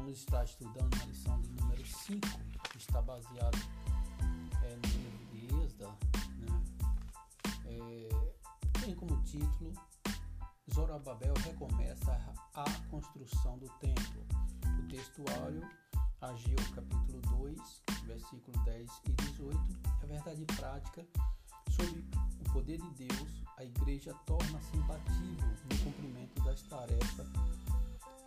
vamos estar estudando a lição de número 5, que está baseado é, no livro de Êxodo, né? É, tem como título Zorobabel recomeça a construção do templo. O textuário Ageu capítulo 2, versículo 10 e 18, é verdade prática sobre o poder de Deus, a igreja torna-se imbatível no cumprimento das tarefas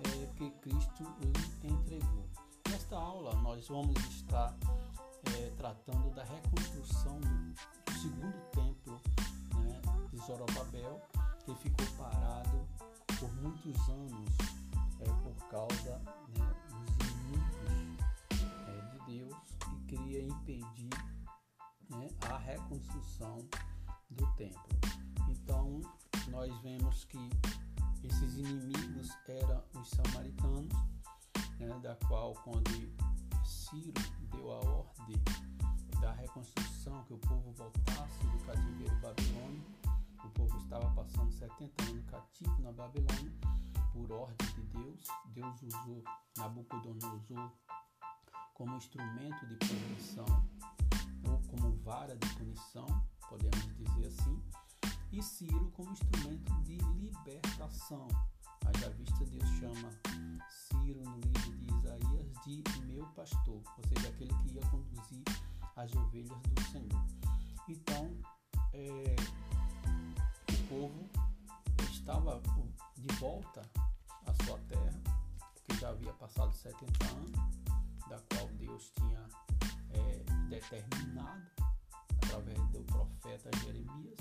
é, que Cristo lhe entregou. Nesta aula, nós vamos estar é, tratando da reconstrução do, do segundo templo né, de Zorobabel, que ficou parado por muitos anos é, por causa né, dos inimigos é, de Deus que queria impedir né, a reconstrução do templo. Então, nós vemos que esses inimigos eram os samaritanos, né, da qual, quando Ciro deu a ordem da reconstrução, que o povo voltasse do cativeiro babilônico, o povo estava passando 70 anos cativo na Babilônia, por ordem de Deus. Deus usou Nabucodonosor como instrumento de punição, ou como vara de punição, podemos dizer assim, e Ciro como instrumento de libertação. Haja vista, Deus chama Ciro no livro de Isaías de meu pastor, ou seja, aquele que ia conduzir as ovelhas do Senhor. Então, é, o povo estava de volta à sua terra, porque já havia passado 70 anos, da qual Deus tinha é, determinado através do profeta Jeremias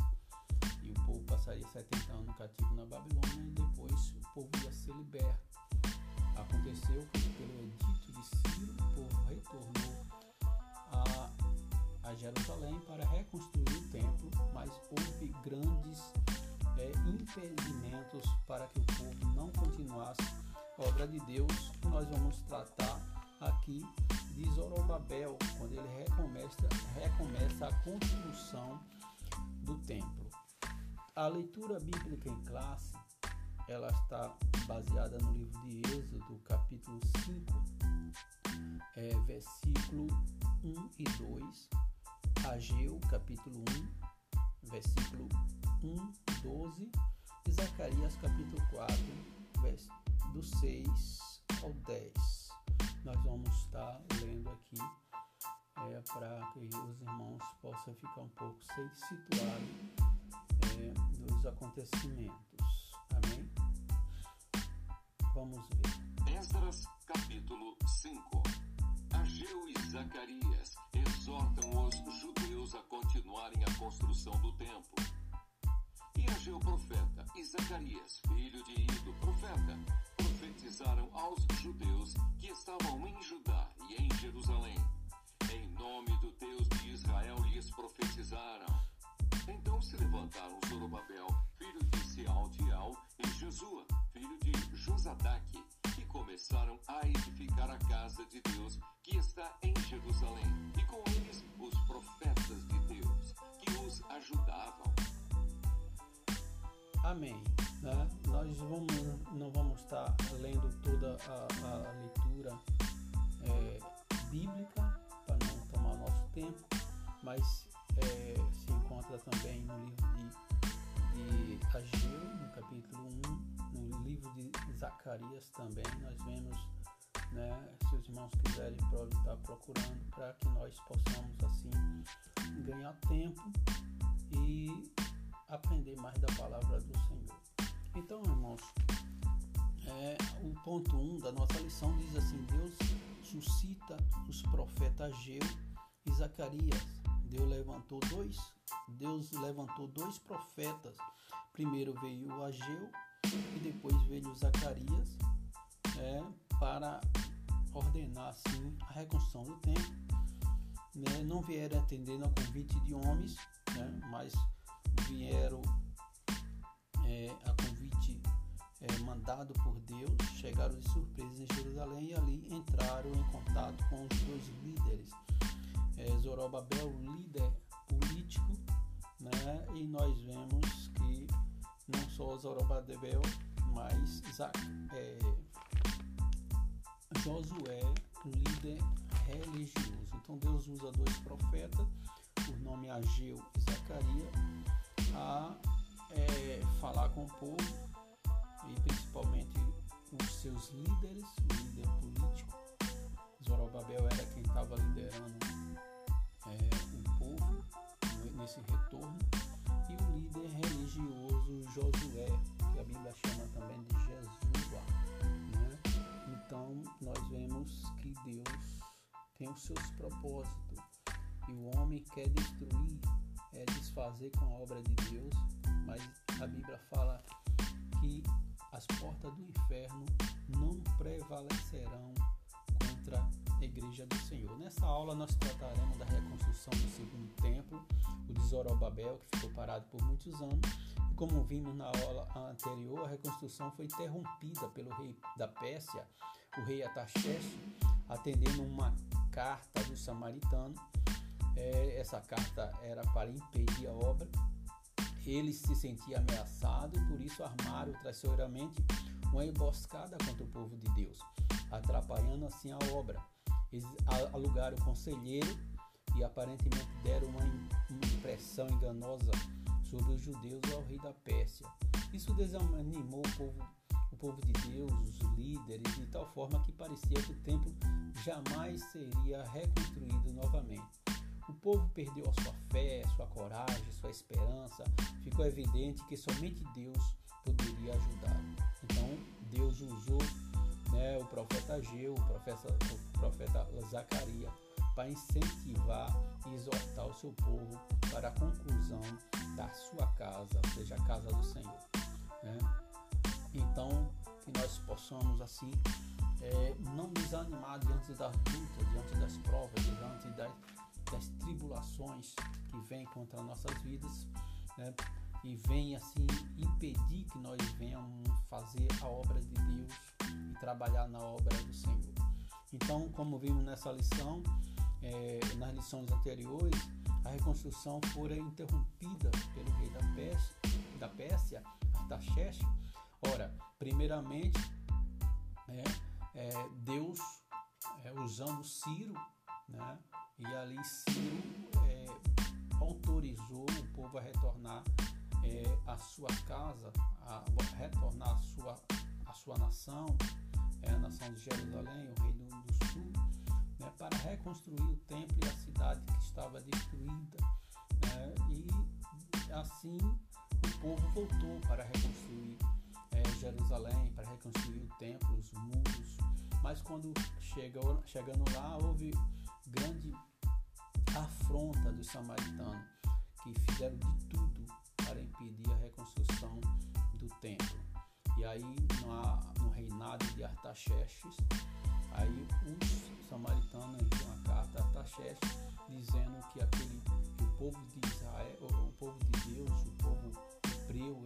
o povo passaria 70 anos cativo na Babilônia e depois o povo ia ser liberto. Aconteceu que pelo edito de Ciro, o povo retornou a, a Jerusalém para reconstruir o templo, mas houve grandes é, impedimentos para que o povo não continuasse a obra de Deus. Nós vamos tratar aqui de Zorobabel, quando ele recomeça, recomeça a construção do templo. A leitura bíblica em classe, ela está baseada no livro de Êxodo, capítulo 5, é, versículo 1 e 2, Ageu, capítulo 1, versículo 1, 12, e Zacarias, capítulo 4, do 6 ao 10. Nós vamos estar lendo aqui é, para que os irmãos possam ficar um pouco situados é, dos acontecimentos. Amém? Vamos ver. Esdras, capítulo 5. Ageu e Zacarias exortam os judeus a continuarem a construção do templo. E Ageu profeta e Zacarias, filho de Ido profeta, profetizaram aos judeus que estavam em Judá e em Jerusalém. Em nome do Deus de Israel lhes profetizaram então se levantaram Zorobabel, filho de Sealtiel, e Jesua, filho de Josadaque, e começaram a edificar a casa de Deus que está em Jerusalém, e com eles os profetas de Deus, que os ajudavam. Amém. Né? Nós vamos, não vamos estar lendo toda a, a leitura é, bíblica para não tomar nosso tempo, mas é, encontra também no livro de, de Ageu, no capítulo 1, no livro de Zacarias também, nós vemos, né, se os irmãos quiserem estar procurando, para que nós possamos assim ganhar tempo e aprender mais da palavra do Senhor. Então, irmãos, é, o ponto 1 um da nossa lição diz assim: Deus suscita os profetas Ageu e Zacarias Deus levantou dois, Deus levantou dois profetas. Primeiro veio o Ageu e depois veio Zacarias é, para ordenar assim a reconstrução do templo. Né? Não vieram atendendo ao convite de homens, né? mas vieram é, a convite é, mandado por Deus, chegaram de surpresa em Jerusalém e ali entraram em contato com os dois líderes é, Zorobabel, líder político, né? e nós vemos que não só Zorobabel, mas é, Josué, um líder religioso. Então Deus usa dois profetas, por nome Ageu e Zacarias, a é, falar com o povo e principalmente os seus líderes, o líder político. Zorobabel era quem estava liderando é, o nesse retorno e o líder religioso Josué, que a Bíblia chama também de Jesua. Né? Então nós vemos que Deus tem os seus propósitos e o homem quer destruir, é desfazer com a obra de Deus, mas a Bíblia fala que as portas do inferno não prevalecerão contra igreja do Senhor. Nessa aula nós trataremos da reconstrução do segundo templo, o de Zorobabel, que ficou parado por muitos anos. E como vimos na aula anterior, a reconstrução foi interrompida pelo rei da Pérsia, o rei Ataxerxes, atendendo uma carta do samaritano. É, essa carta era para impedir a obra ele se sentia ameaçado e por isso armaram traiçoeiramente uma emboscada contra o povo de Deus, atrapalhando assim a obra. Eles alugaram o conselheiro e aparentemente deram uma, impressão enganosa sobre os judeus ao rei da Pérsia. Isso desanimou o povo, o povo de Deus, os líderes, de tal forma que parecia que o templo jamais seria reconstruído novamente. O povo perdeu a sua fé, sua coragem, sua esperança. Ficou evidente que somente Deus poderia ajudá-lo. Então, Deus usou né, o profeta Ageu, o profeta, o profeta Zacarias, para incentivar e exortar o seu povo para a conclusão da sua casa, ou seja, a casa do Senhor. Né? Então, que nós possamos assim é, não desanimar diante das lutas, diante das provas, diante das das tribulações que vêm contra nossas vidas né? e vem assim impedir que nós venhamos fazer a obra de Deus trabalhar na obra do Senhor. Então, como vimos nessa lição, é, nas lições anteriores, a reconstrução foi interrompida pelo rei da Pérsia, da Pérsia Artaxerxes. Ora, primeiramente, é, é, Deus é, usando Ciro, né, e ali Ciro é, autorizou o povo a retornar é, à sua casa, a retornar à sua, à sua nação, é, a nação de Jerusalém, o reino do sul, né, para reconstruir o templo e a cidade que estava destruída. Né, e assim o povo voltou para reconstruir é, Jerusalém, para reconstruir o templo, os muros. Mas quando chegou, chegando lá, houve grande afronta dos samaritanos, que fizeram de tudo para impedir a reconstrução do templo. E aí, no, no reinado de Artaxerxes, aí os samaritanos enviam uma carta a Artaxerxes dizendo que aquele que o povo de Israel, o povo de Deus, o povo hebreu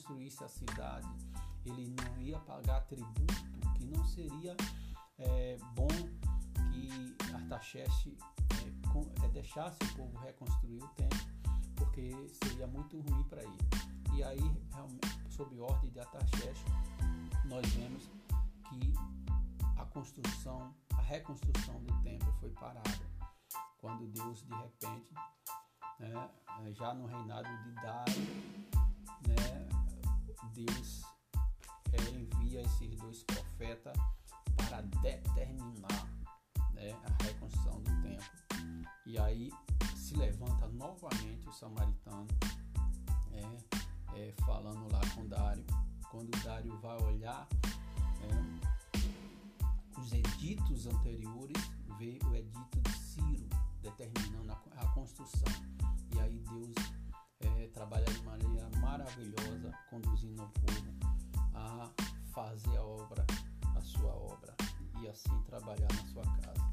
reconstruísse a cidade ele não ia pagar tributo, que não seria é, bom que Artaxerxes é, é, deixasse o povo reconstruir o templo, porque seria muito ruim para ele. E aí, sob ordem de Artaxerxes, nós vemos que a construção, a reconstrução do templo foi parada quando Deus de repente, né, já no reinado de Dário, né, Deus é, envia esses dois profetas para determinar né, a reconstrução do templo. E aí se levanta novamente o samaritano, é, é, falando lá com Dário. Quando Dário vai olhar né, os editos anteriores, vê o edito de Ciro, determinando a, a construção. E aí Deus é, trabalha de maneira maravilhosa, fazer a obra, a sua obra, e assim trabalhar na sua casa.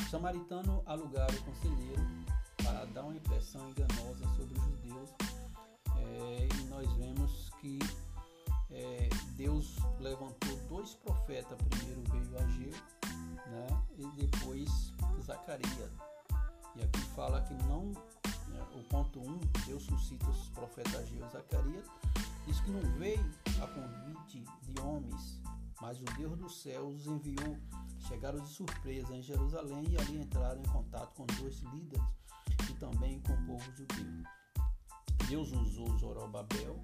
O samaritano alugara o conselheiro para dar uma impressão enganosa sobre os judeus, é, e nós vemos que é, Deus levantou dois profetas, primeiro veio Ageu, né, e depois Zacarias. E aqui fala que não, né, o ponto 1, um, Deus suscita os profetas Ageu e Zacarias, diz que não veio a convite de homens, mas o Deus do céu os enviou. Chegaram de surpresa em Jerusalém e ali entraram em contato com dois líderes e também com o povo judeu. Deus usou Zorobabel,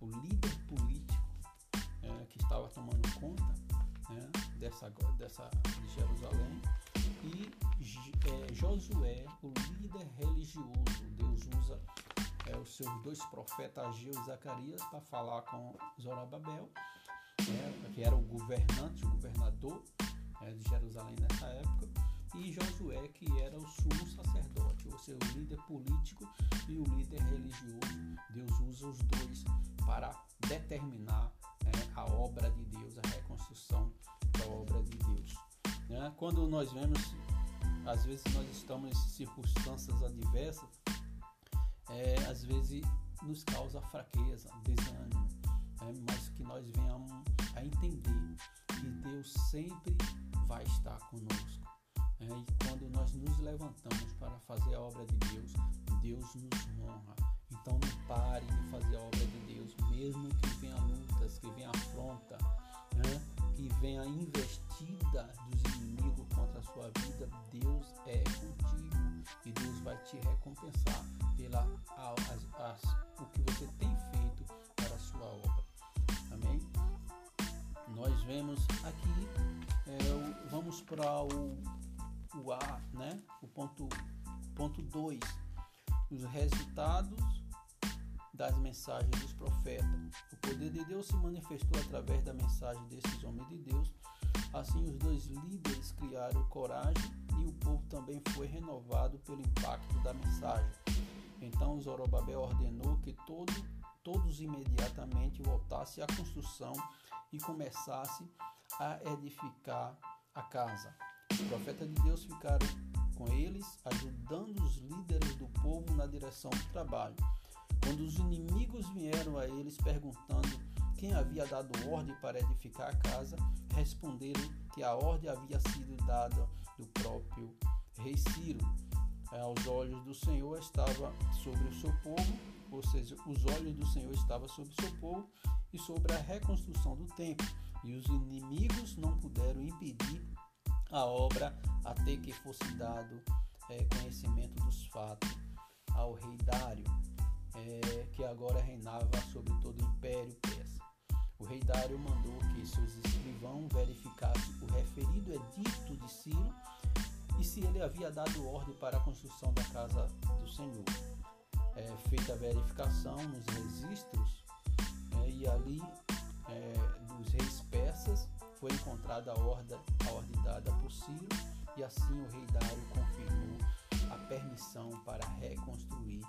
o líder político é, que estava tomando conta né, dessa, dessa, de Jerusalém, e é, Josué, o líder religioso. Deus usa é, os seus dois profetas, Ageu e Zacarias, para falar com Zorobabel, né, que era o governante, o governador é, de Jerusalém nessa época, e Josué, que era o sumo sacerdote, ou seja, o líder político e o líder religioso. Deus usa os dois para determinar né, a obra de Deus, a reconstrução da obra de Deus. Né? Quando nós vemos, às vezes nós estamos em circunstâncias adversas, é, às vezes nos causa fraqueza, desânimo, né? mas que nós venhamos a entender que Deus sempre vai estar conosco. É, e quando nós nos levantamos para fazer a obra de Deus, Deus nos honra. Então não pare de fazer a obra de Deus, mesmo que venha lutas, que venha afronta, né? Que venha investida dos inimigos contra a sua vida, Deus é contigo e Deus vai te recompensar pela as, o que você tem feito para a sua obra. Amém? Nós vemos aqui, é, vamos para o o A, né? O ponto ponto 2, os resultados das mensagens dos profetas. O poder de Deus se manifestou através da mensagem desses homens de Deus. Assim, os dois líderes criaram coragem e o povo também foi renovado pelo impacto da mensagem. Então, Zorobabel ordenou que todo, todos imediatamente voltassem à construção e começassem a edificar a casa. Os profetas de Deus ficaram com eles, ajudando os líderes do povo na direção do trabalho. Quando os inimigos vieram a eles perguntando quem havia dado ordem para edificar a casa, responderam que a ordem havia sido dada do próprio rei Ciro. Aos olhos do Senhor estava sobre o seu povo, ou seja, os olhos do Senhor estavam sobre o seu povo e sobre a reconstrução do templo. E os inimigos não puderam impedir a obra até que fosse dado é, conhecimento dos fatos ao rei Dário, é, que agora reinava sobre todo o império persa. O rei Dário mandou que seus escrivãos verificassem o referido edito de Ciro e se ele havia dado ordem para a construção da casa do Senhor. É, feita a verificação nos registros, é, e ali é, dos reis persas foi encontrada a ordem, a ordem dada por Ciro e assim o rei Dário confirmou a permissão para reconstruir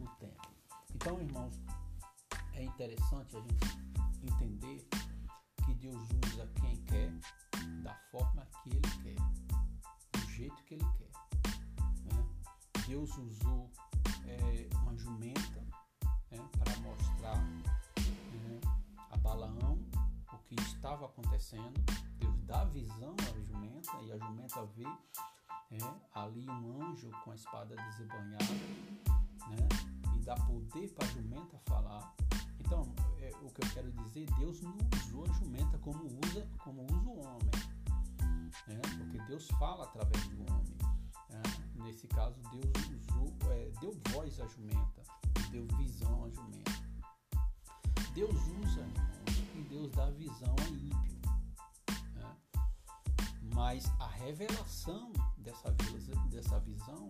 o templo. Então, irmãos, é interessante a gente entender que Deus usa quem quer, da forma que Ele quer, do jeito que Ele quer. Né? Deus usou é, uma jumenta né, para mostrar né, a Balaão que estava acontecendo. Deus dá visão à jumenta e a jumenta vê é, ali um anjo com a espada desembanhada, né? E dá poder para a jumenta falar. Então, é, o que eu quero dizer, Deus não usou a jumenta como usa, como usa o homem, né? Porque Deus fala através do homem. Né? Nesse caso, Deus usou, é, deu voz à jumenta, deu visão à jumenta. Deus usa Deus dá visão a ímpio. Né? Mas a revelação dessa, dessa visão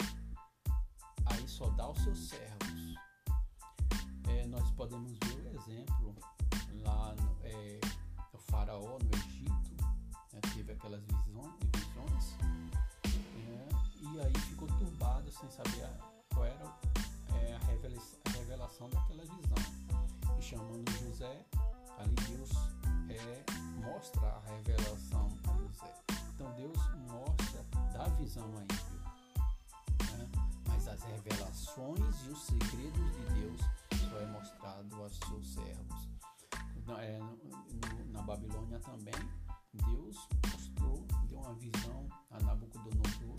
aí só dá aos seus servos. É, nós podemos ver o exemplo lá no é, faraó no Egito, né, teve aquelas visões, visões é, e aí ficou turbado sem saber qual era é, a, revelação, a revelação daquela visão. E chamando José, Ali Deus é, mostra a revelação a José. Então Deus mostra, dá visão a ele. As revelações e os segredos de Deus é mostrado aos seus servos. É, no, no, na Babilônia também, Deus mostrou, deu uma visão a Nabucodonosor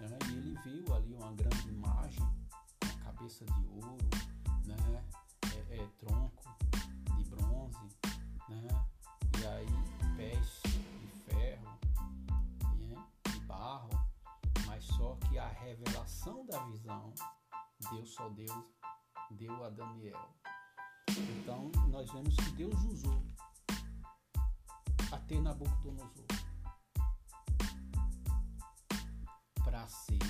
Né? E ele viu ali uma grande imagem, uma cabeça de ouro, né? É, é, tronco de bronze, né? e aí pés que a revelação da visão Deus só Deus deu a Daniel. Então nós vemos que Deus usou até Nabucodonosor para ser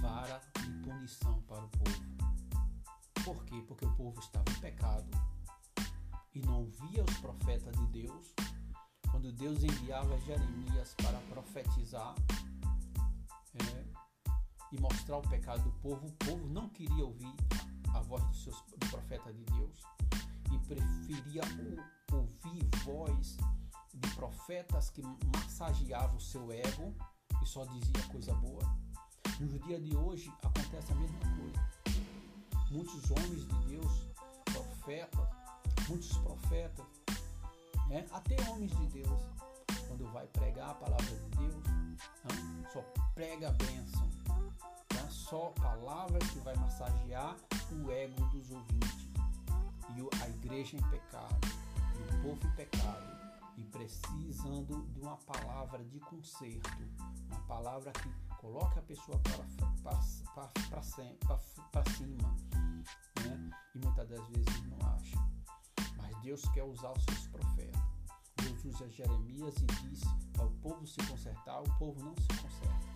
vara de punição para o povo. Por quê? Porque o povo estava em pecado e não via os profetas de Deus. Quando Deus enviava Jeremias para profetizar é, e mostrar o pecado do povo, o povo não queria ouvir a voz do, seus, do profeta de Deus e preferia ouvir voz de profetas que massageavam o seu ego e só dizia coisa boa. No dia de hoje acontece a mesma coisa. Muitos homens de Deus, profetas, muitos profetas, né? até homens de Deus, quando vai pregar a palavra de Deus, só prega a bênção. Só palavras que vai massagear o ego dos ouvintes. E a igreja em pecado, e o povo em pecado, e precisando de uma palavra de conserto, uma palavra que coloque a pessoa para cima. Né? E muitas das vezes não acha. Mas Deus quer usar os seus profetas. Deus usa Jeremias e diz para o povo se consertar, o povo não se conserta.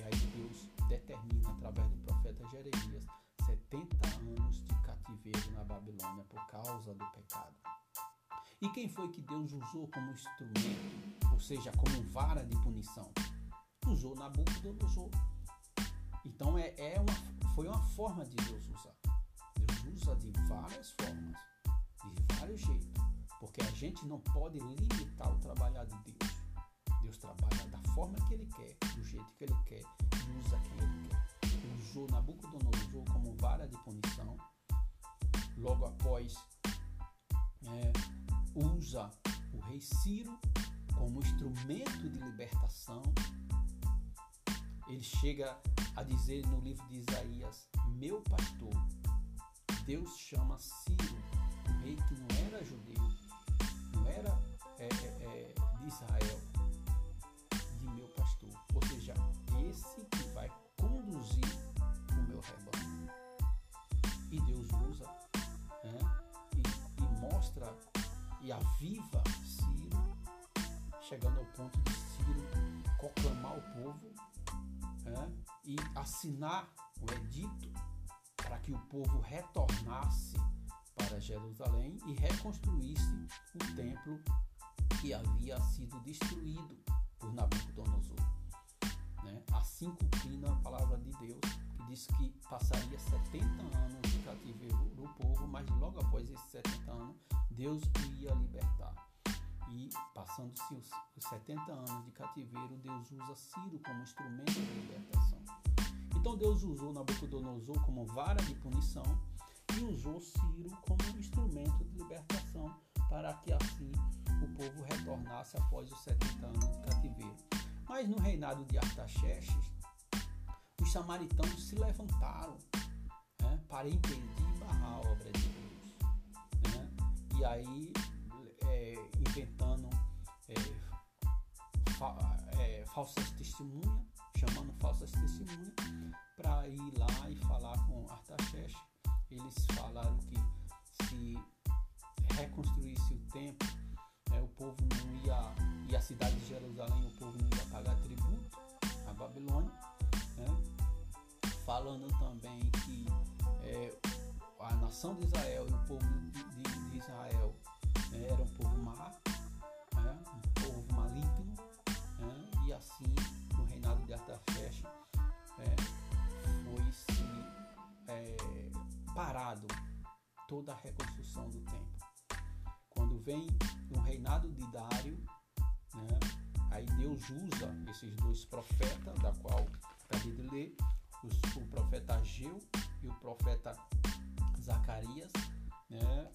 E aí Deus determina através do profeta Jeremias 70 anos de cativeiro na Babilônia por causa do pecado. E quem foi que Deus usou como instrumento, ou seja, como vara de punição? Usou Nabucodonosor. Então é, é uma, foi uma forma de Deus usar. Deus usa de várias formas, de vários jeitos, porque a gente não pode limitar o trabalhar de Deus. Deus trabalha da forma que Ele quer, do jeito que Ele quer, e usa quem Ele quer. Usou Nabucodonosor como vara de punição. Logo após é, usa o rei Ciro como instrumento de libertação. Ele chega a dizer no livro de Isaías: Meu pastor. Deus chama Ciro, o rei que não era judeu, não era é, é, é, de Israel, aviva Ciro, chegando ao ponto de Ciro proclamar o povo né, e assinar o edito para que o povo retornasse para Jerusalém e reconstruísse o templo que havia sido destruído por Nabucodonosor. Né? Assim cumprindo a palavra de Deus, diz que passaria 70 anos de cativeiro do povo, mas logo após esses 70 anos Deus o ia libertar. E passando-se os, 70 anos de cativeiro, Deus usa Ciro como instrumento de libertação. Então Deus usou Nabucodonosor como vara de punição e usou Ciro como instrumento de libertação para que assim o povo retornasse após os 70 anos de cativeiro. Mas no reinado de Artaxerxes, os samaritanos se levantaram né, para impedir e barrar a obra de Deus e aí é, inventando é, fa, é, falsas testemunhas, chamando falsas testemunhas, para ir lá e falar com Artaxerxes. Eles falaram que se reconstruísse o templo, né, o povo não ia, e a cidade de Jerusalém, o povo não ia pagar tributo à Babilônia. Falando também que é, a nação de Israel e o povo de, de, Israel né, era um povo má, né, um povo maligno, né, e assim no reinado de Artaxerxes é, foi-se é, parado toda a reconstrução do templo. Quando vem no reinado de Dário, né, aí Deus usa esses dois profetas, da qual acabei de ler, os, o profeta Ageu e o profeta Zacarias, né?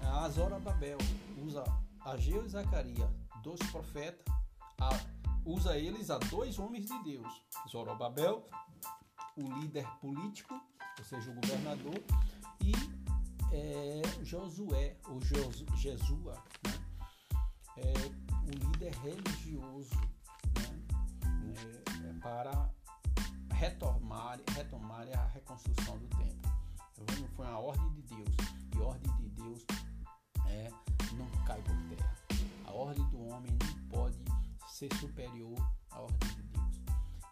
A Babel usa Ageu e Zacarias, dois profetas, a, usa eles a dois homens de Deus: Zorobabel, o líder político, ou seja, o governador, e é, Josué, ou Jesua, né? é, o líder religioso, né? é, para retomar, retomar a reconstrução do templo. Então, foi uma ordem de Deus, e ordem de Deus é, não cai por terra. A ordem do homem não pode ser superior à ordem de Deus.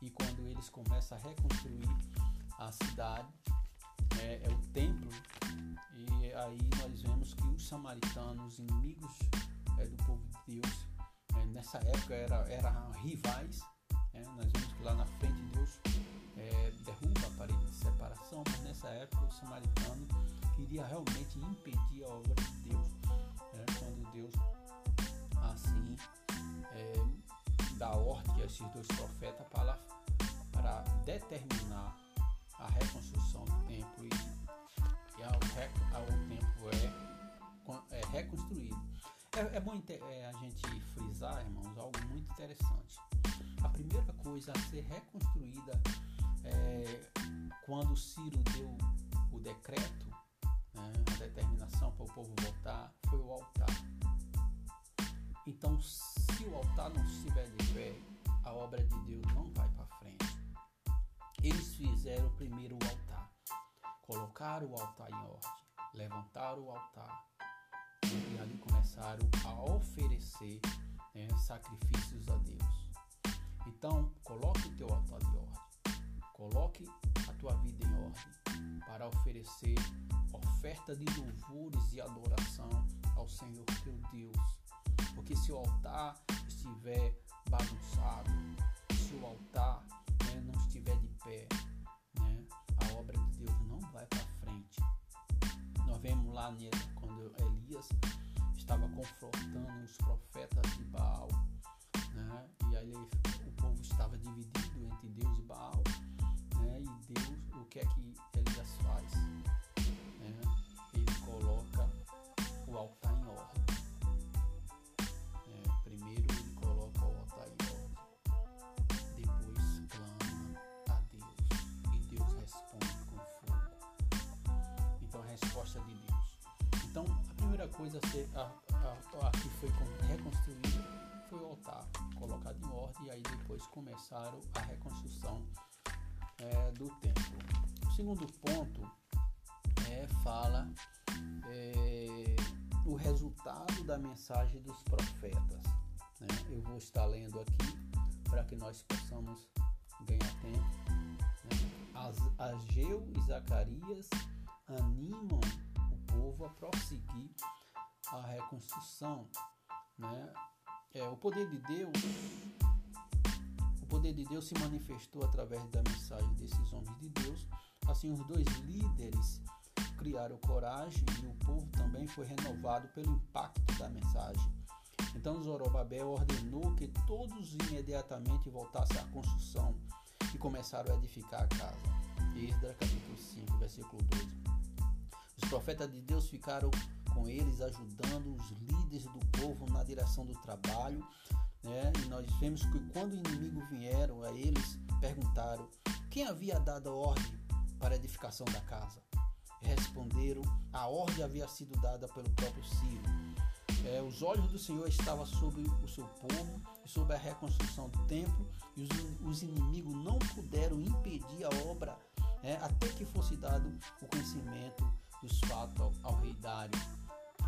E quando eles começam a reconstruir a cidade, é, é o templo, e aí nós vemos que os samaritanos, inimigos é, do povo de Deus, é, nessa época eram era rivais. É, nós vemos que lá na frente Deus é, derruba a parede de separação, mas nessa época o samaritano queria realmente impedir a obra de Deus. Né, quando Deus assim é, dá ordem a esses dois profetas para, para determinar a reconstrução do templo e, e ao, ao é, é reconstruído. É, é bom é, a gente frisar, irmãos, algo muito interessante. A primeira coisa a ser reconstruída é, quando Ciro deu o decreto, né, a determinação para o povo voltar, foi o altar. Então, se o altar não estiver de pé, a obra de Deus não vai para frente. Eles fizeram primeiro o altar, colocaram o altar em ordem, levantaram o altar e ali começaram a oferecer né, sacrifícios a Deus. Então, coloque o teu altar de ordem, coloque a tua vida em ordem para oferecer oferta de louvores e adoração ao Senhor teu Deus. Porque se o altar estiver bagunçado, se o altar né, não estiver de pé, né, a obra de Deus não vai para frente. Nós vemos lá quando Elias estava confrontando os profetas de Baal, né, e aí o povo estava dividido entre Deus e Baal, né, o que é que Elias faz? Né, ele coloca o altar em ordem. É, primeiro ele coloca o altar em ordem, depois clama a Deus e Deus responde com fogo. Então a resposta de Deus. Então a primeira coisa a, ser, a, a, a que foi reconstruída foi o altar colocado em ordem e aí depois começaram a reconstrução é, do templo. O segundo ponto é, fala é, o resultado da mensagem dos profetas. Né? Eu vou estar lendo aqui para que nós possamos ganhar tempo. Né? Ageu e Zacarias animam o povo a prosseguir a reconstrução. Né? É, o poder de Deus poder de Deus se manifestou através da mensagem desses homens de Deus. Assim, os dois líderes criaram coragem e o povo também foi renovado pelo impacto da mensagem. Então Zorobabel ordenou que todos imediatamente voltassem à construção e começaram a edificar a casa. Esdras capítulo 5, versículo 12. Os profetas de Deus ficaram com eles ajudando os líderes do povo na direção do trabalho. Né? E nós vemos que quando o inimigo vieram a eles, perguntaram quem havia dado a ordem para a edificação da casa responderam: a ordem havia sido dada pelo próprio Ciro. É, os olhos do Senhor estavam sobre o seu povo e sobre a reconstrução do templo, e os, os inimigos não puderam impedir a obra é, até que fosse dado o conhecimento dos fatos ao, ao rei Dário,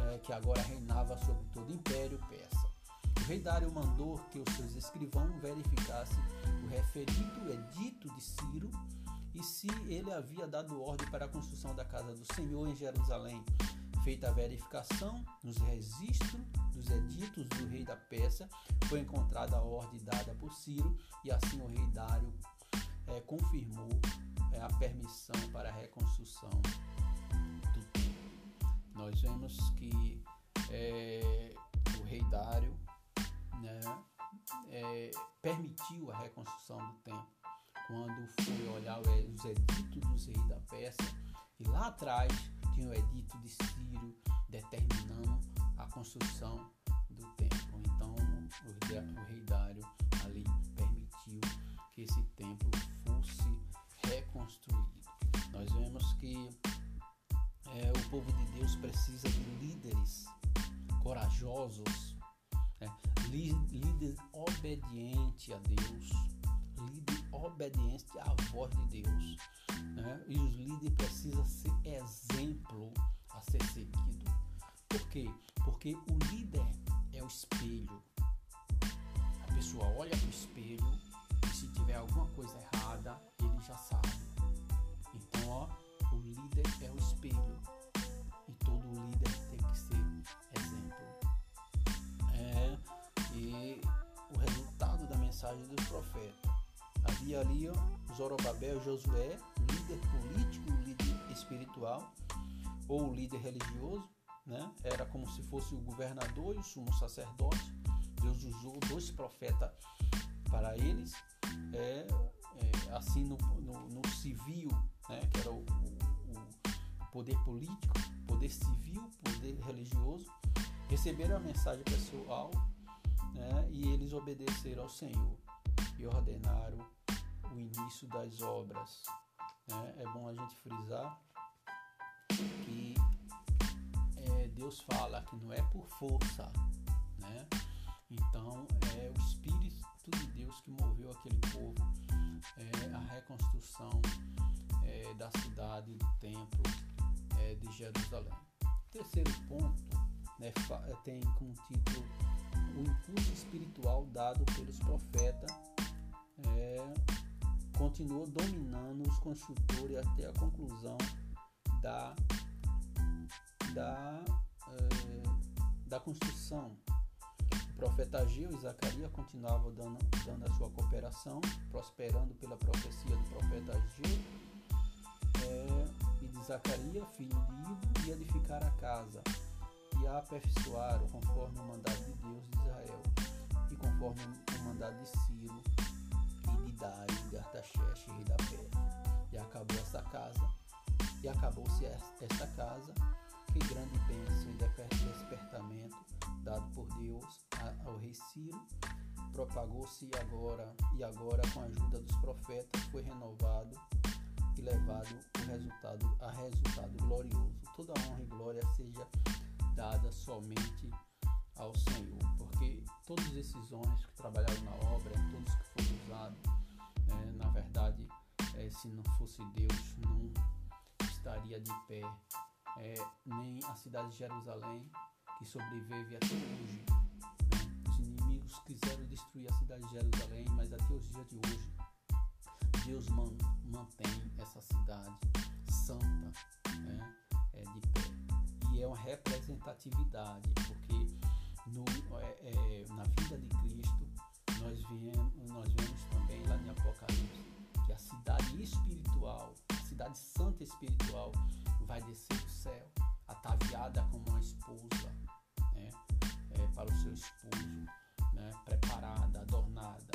é, que agora reinava sobre todo o império persa. O rei Dário mandou que os seus escrivãos verificassem o referido edito de Ciro e se ele havia dado ordem para a construção da casa do Senhor em Jerusalém. Feita a verificação nos registros dos editos do rei da Pérsia, foi encontrada a ordem dada por Ciro e assim o rei Dário é, confirmou é, a permissão para a reconstrução do templo. Nós vemos que é, o rei Dário né, é, permitiu a reconstrução do templo quando foi olhar os editos dos reis da Pérsia, e lá atrás tinha o edito de Ciro determinando a construção do templo. Então o, rei Dário ali esse templo fosse reconstruído. Nós vemos que é, o povo de Deus precisa de líderes corajosos, né? líder obediente a Deus, líder obediente à voz de Deus. Né? E os líderes precisam ser exemplo a ser seguido. Por quê? Porque o líder é o espelho. A pessoa olha para o espelho e se tiver alguma coisa errada, ele já sabe. Então, ó, o líder é o espelho. E todo líder o resultado da mensagem dos profetas. Havia ali ó, Zorobabel Josué, líder político, líder espiritual ou líder religioso, né? Era como se fosse o governador e o sumo sacerdote. Deus usou dois profetas para eles, é, é assim no, no, no, civil, né? Que era o, o, o poder político, poder civil, poder religioso, receberam a mensagem pessoal né? e eles obedeceram ao Senhor e ordenaram o início das obras. Né? É bom a gente frisar que é, Deus fala que não é por força, né? Então é o Espírito de Deus que moveu aquele povo, é, a reconstrução é, da cidade, do templo é, de Jerusalém. Terceiro ponto né, tem como título o impulso espiritual dado pelos profetas é, continuou dominando os construtores até a conclusão da, da, é, da construção. O profeta Ageu e Zacarias continuavam dando, dando a sua cooperação, prosperando pela profecia do profeta Ageu é, e de Zacarias, filho de Ivo, e edificar a casa e a aperfeiçoaram conforme o mandado de Deus de Israel e conforme o mandado de Ciro e de Dário, de Artaxerxes, rei da Pérsia. E acabou esta casa e acabou-se esta casa, que grande bênção e despertamento dado por Deus ao rei Ciro, propagou-se agora e agora com a ajuda dos profetas foi renovado e levado o resultado a resultado glorioso. Toda honra e glória seja dada somente ao Senhor, porque todos esses homens que trabalharam na obra, todos que foram usados, né, na verdade, é, se não fosse Deus, não estaria de pé, é, nem a cidade de Jerusalém, que sobrevive até hoje. Né? Os inimigos quiseram destruir a cidade de Jerusalém, mas até os dias de hoje, Deus man, mantém essa cidade santa né? é, de pé. E é uma representatividade, porque no, é, é, na vida de Cristo, nós vemos, nós vemos também lá em Apocalipse que a cidade espiritual cidade santa espiritual vai descer do céu, ataviada como uma esposa né? é, para o seu esposo, né? preparada, adornada.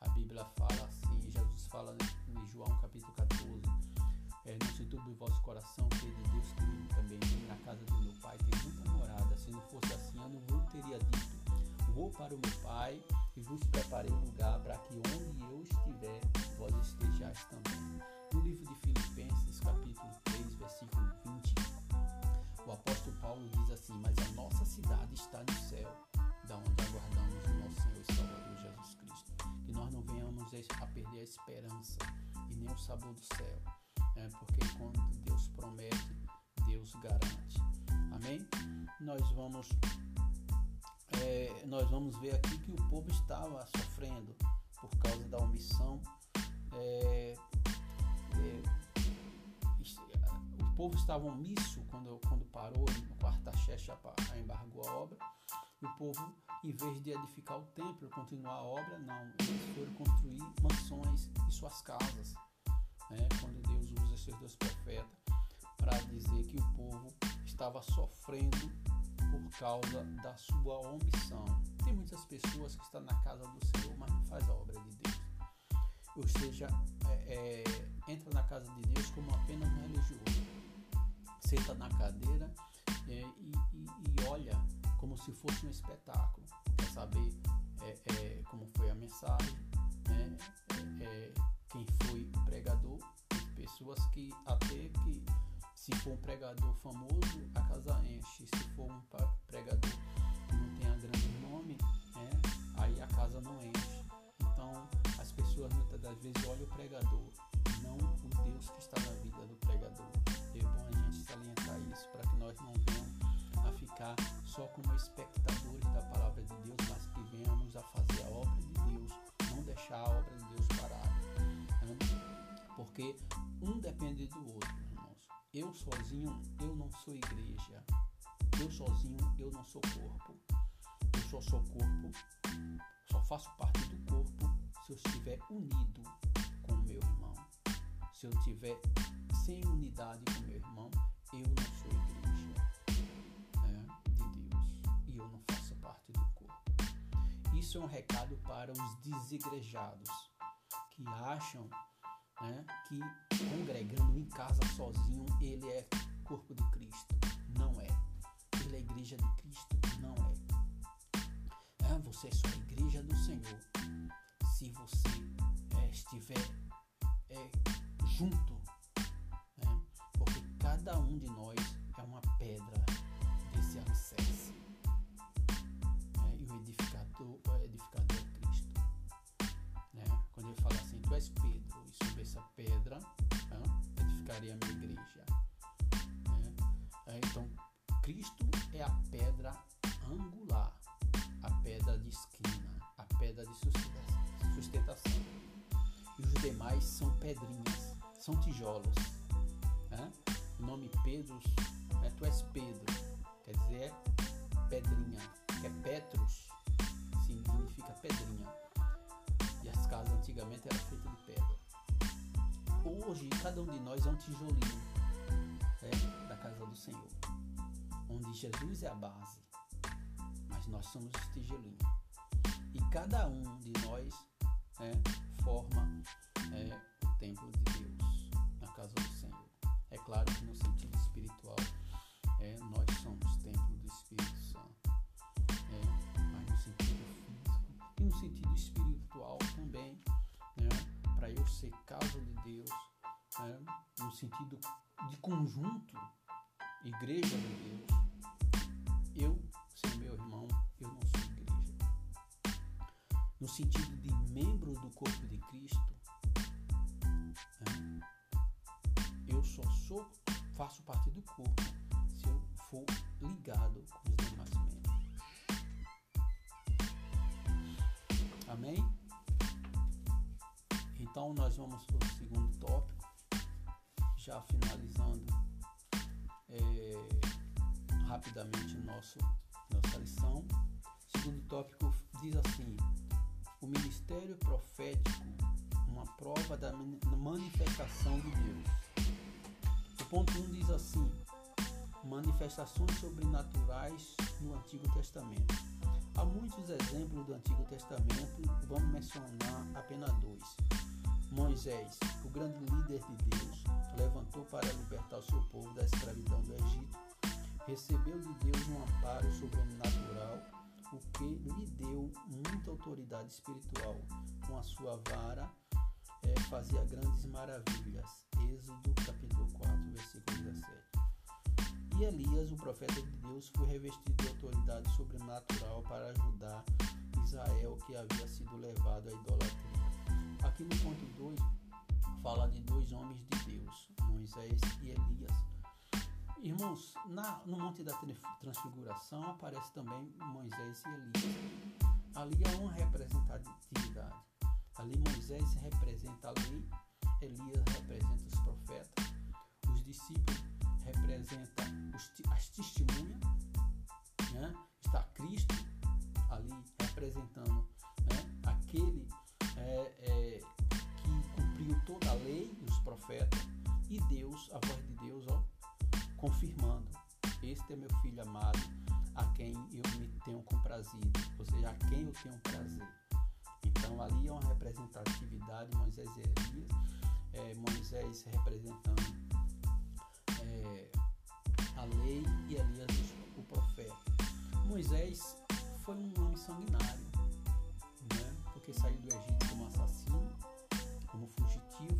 A Bíblia fala assim, Jesus fala em João capítulo 14, é, o vosso coração, que de Deus que também na casa do meu pai tem muita morada. Se não fosse assim, eu não teria dito. Vou para o meu pai e vos preparei lugar para que onde eu estiver, vós estejais também. No livro de Filipenses, capítulo 3, versículo 20, o apóstolo Paulo diz assim: Mas a nossa cidade está no céu, da onde aguardamos o nosso Senhor e Salvador Jesus Cristo. Que nós não venhamos a perder a esperança e nem o sabor do céu, né? porque quando Deus promete, Deus garante. Amém? Nós vamos, é, nós vamos ver aqui que o povo estava sofrendo por causa da omissão. É, é, o povo estava omisso quando, quando parou, quarta Artaxerxes embargou a obra. E o povo, em vez de edificar o templo continuar a obra, não, eles foram construir mansões e suas casas. Né? Quando Deus usa esses dois profetas para dizer que o povo estava sofrendo por causa da sua omissão. Tem muitas pessoas que estão na casa do Senhor, mas não faz a obra de Deus. Ou seja, é, é, entra na casa de Deus como apenas um religioso. Senta na cadeira é, e, e, e, olha como se fosse um espetáculo. Quer saber é, é, como foi a mensagem, né, é, quem foi pregador, pessoas que até que se for um pregador famoso, a casa enche. Se for um pregador que não tenha grande nome, né, aí a casa não enche. Então as pessoas muitas das vezes olham o pregador, não o Deus que está na vida do pregador. É bom a gente salientar isso para que nós não venhamos a ficar só como espectadores da palavra de Deus, mas que venhamos a fazer a obra de Deus, não deixar a obra de Deus. Né? Porque um depende do outro, irmãos. Eu sozinho, eu não sou igreja. Eu sozinho, eu não sou corpo. Eu só sou corpo, só faço parte do corpo se eu estiver unido com o meu irmão. Se eu estiver sem unidade com meu irmão, eu não sou igreja né, de Deus e eu não faço parte do corpo. Isso é um recado para os desigrejados que acham né, que congregando em casa sozinho ele é corpo de Cristo. Não é. Ele é igreja de Cristo. Não é. é você é só a igreja do Senhor. Se você é, estiver é, junto cada um de nós é uma pedra desse alicerce. É, e o edificador, Cristo. Né? Quando ele fala assim, tu és Pedro, e sobre essa pedra né, edificaria a minha igreja. É, então, Cristo é a pedra angular, a pedra de esquina, a pedra de sustentação. E os demais são pedrinhas, são tijolos. Né? O nome Pedro, né, tu és Pedro, quer dizer pedrinha, que é Petrus, significa pedrinha. As casas antigamente eram feitas de pedra. Hoje, cada um de nós é um tijolinho né, da casa do Senhor, onde Jesus é a base, mas nós somos os tijolinhos. E cada um de nós né, forma é, o templo de Deus na casa do Senhor. É claro que ser casa de Deus, né, no sentido de conjunto, igreja de Deus, eu, sem meu irmão, eu não sou igreja. No sentido de membro do corpo de Cristo, só sou, faço parte do corpo se eu for ligado com os demais membros. Amém? Então nós vamos para o segundo tópico, já finalizando é, rapidamente nosso, nossa lição. O segundo tópico diz assim: o ministério profético, uma prova da manifestação de Deus ponto 1 diz assim: manifestações sobrenaturais no Antigo Testamento. Há muitos exemplos do Antigo Testamento, vamos mencionar apenas dois. Moisés, o grande líder de Deus, levantou para libertar o seu povo da escravidão do Egito. Recebeu de Deus um amparo sobrenatural, o que lhe deu muita autoridade espiritual. Com a sua vara, é, fazia grandes maravilhas. Êxodo capítulo 4, versículo 17. E Elias, o profeta de Deus, foi revestido de autoridade sobrenatural para ajudar Israel que havia sido levado à idolatria. Aqui no ponto 2 fala de dois homens de Deus, Moisés e Elias. Irmãos, na, no Monte da Transfiguração aparece também Moisés e Elias. Ali há uma representatividade. Ali Moisés representa a lei Elias representa os profetas, os discípulos representam as testemunhas, né? está Cristo ali representando né? aquele é, é, que cumpriu toda a lei, os profetas, e Deus, a voz de Deus, ó, confirmando: Este é meu filho amado, a quem eu me tenho comprazido, ou seja, a quem eu tenho prazer. Então ali é uma representatividade, Moisés e Elias, é, Moisés representando é, a lei e Elias o profeta. Moisés foi um homem sanguinário, né? porque saiu do Egito assassino, como fugitivo,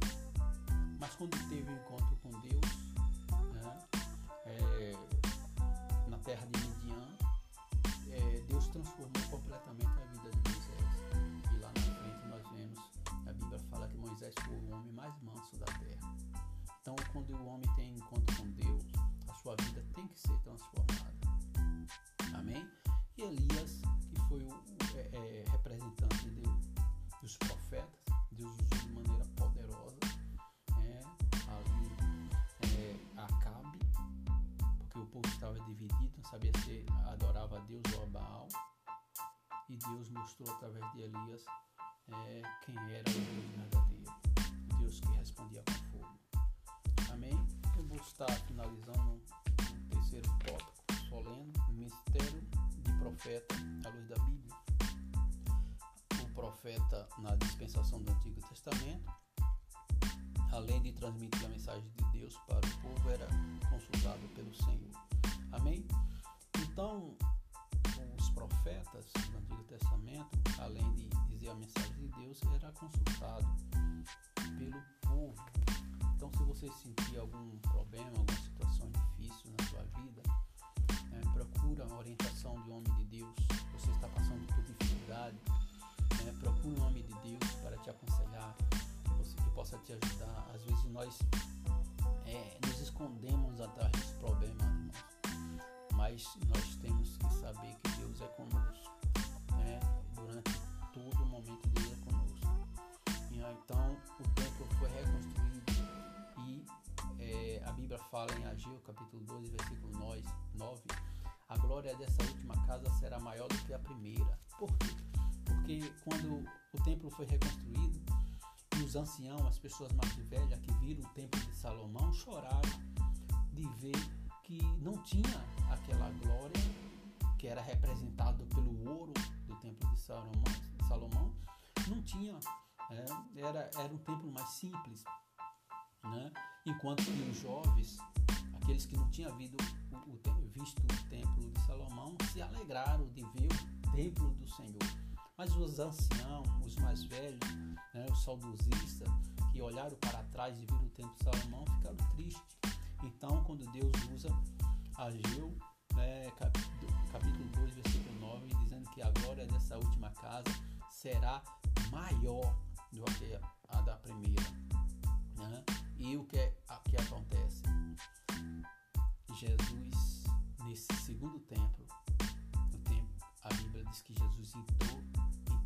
mas quando teve o um encontro com Deus, né, é, na terra de Midian, é, Deus transformou completamente a vida de Moisés. E lá na frente nós vemos, a Bíblia fala que Moisés foi o homem mais manso da terra. Então, quando o homem tem encontro com Deus, a sua vida tem que ser transformada. Amém? E Elias, que foi o é, é, representante de dos profetas, Deus usou de maneira poderosa é, ali é, Acabe, porque o povo estava dividido, não sabia se adorava a Deus ou a Baal. E Deus mostrou através de Elias é, quem era o Deus verdadeiro, Deus que respondia com fogo. Amém? Eu vou estar finalizando profeta na dispensação do Antigo Testamento, além de transmitir a mensagem de Deus para o povo, era consultado pelo Senhor. Amém? Então, os profetas do Antigo Testamento, além de dizer a mensagem de Deus, era consultado pelo povo. Então, se você sentir algum problema, alguma situação difícil na sua vida, né, procura a orientação de homem de Deus. Você está passando por dificuldade, né, procure um homem de Deus para te aconselhar, que, você, que possa te ajudar. Às vezes nós é, nos escondemos atrás dos problemas, mas nós temos que saber que Deus é conosco. Né, durante todo o momento Deus é conosco. Então o templo foi reconstruído e é, a Bíblia fala em Ageu capítulo 2, versículo 9, a glória dessa última casa será maior do que a primeira. Por quê? Porque quando o templo foi reconstruído, os anciãos, as pessoas mais velhas que viram o templo de Salomão, choraram de ver que não tinha aquela glória que era representado pelo ouro do templo de Salomão, Salomão não tinha é, era, era um templo mais simples. Né? Enquanto que os jovens, aqueles que não tinham visto o, o, visto o templo de Salomão, se alegraram de ver o templo do Senhor. Mas os anciãos, os mais velhos, né, os saudosistas, que olharam para trás e viram o templo de Salomão, ficaram tristes. Então, quando Deus usa Ageu, né, capítulo 2, versículo 9, dizendo que a glória dessa última casa será maior do que a da primeira. Né? E o que, é, que acontece? Jesus, nesse segundo templo, no templo, a Bíblia diz que Jesus entrou,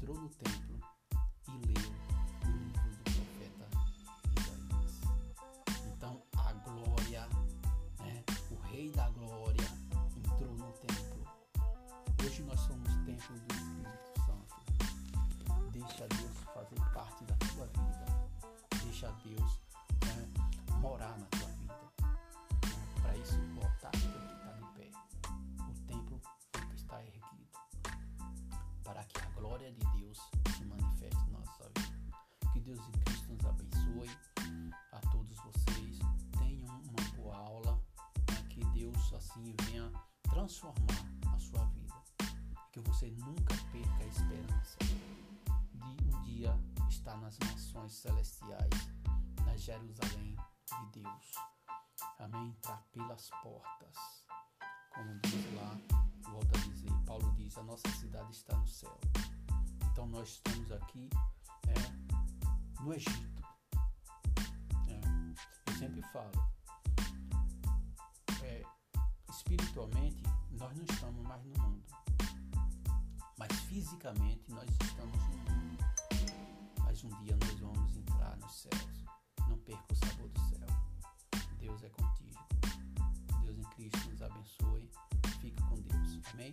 entrou no templo e leu o livro do profeta Isaías. Então, a glória, né? o Rei da Glória entrou no templo. Hoje nós somos templo do Espírito Santo. Deixa Deus fazer parte da tua vida. Deixa Deus né, morar na transformar a sua vida. Que você nunca perca a esperança dia está nas mansões celestiais, na Jerusalém de Deus. Amém? Entrar pelas portas. Como diz lá, volta a dizer, Paulo diz, a nossa cidade está no céu. Então nós estamos aqui é, no Egito. É, eu sempre falo, é, espiritualmente nós não estamos mais no mundo. Mas fisicamente nós estamos no mundo. Mas um dia nós vamos entrar nos céus. Não perca o sabor do céu. Deus é contigo. Deus em Cristo nos abençoe. Fica com Deus. Amém?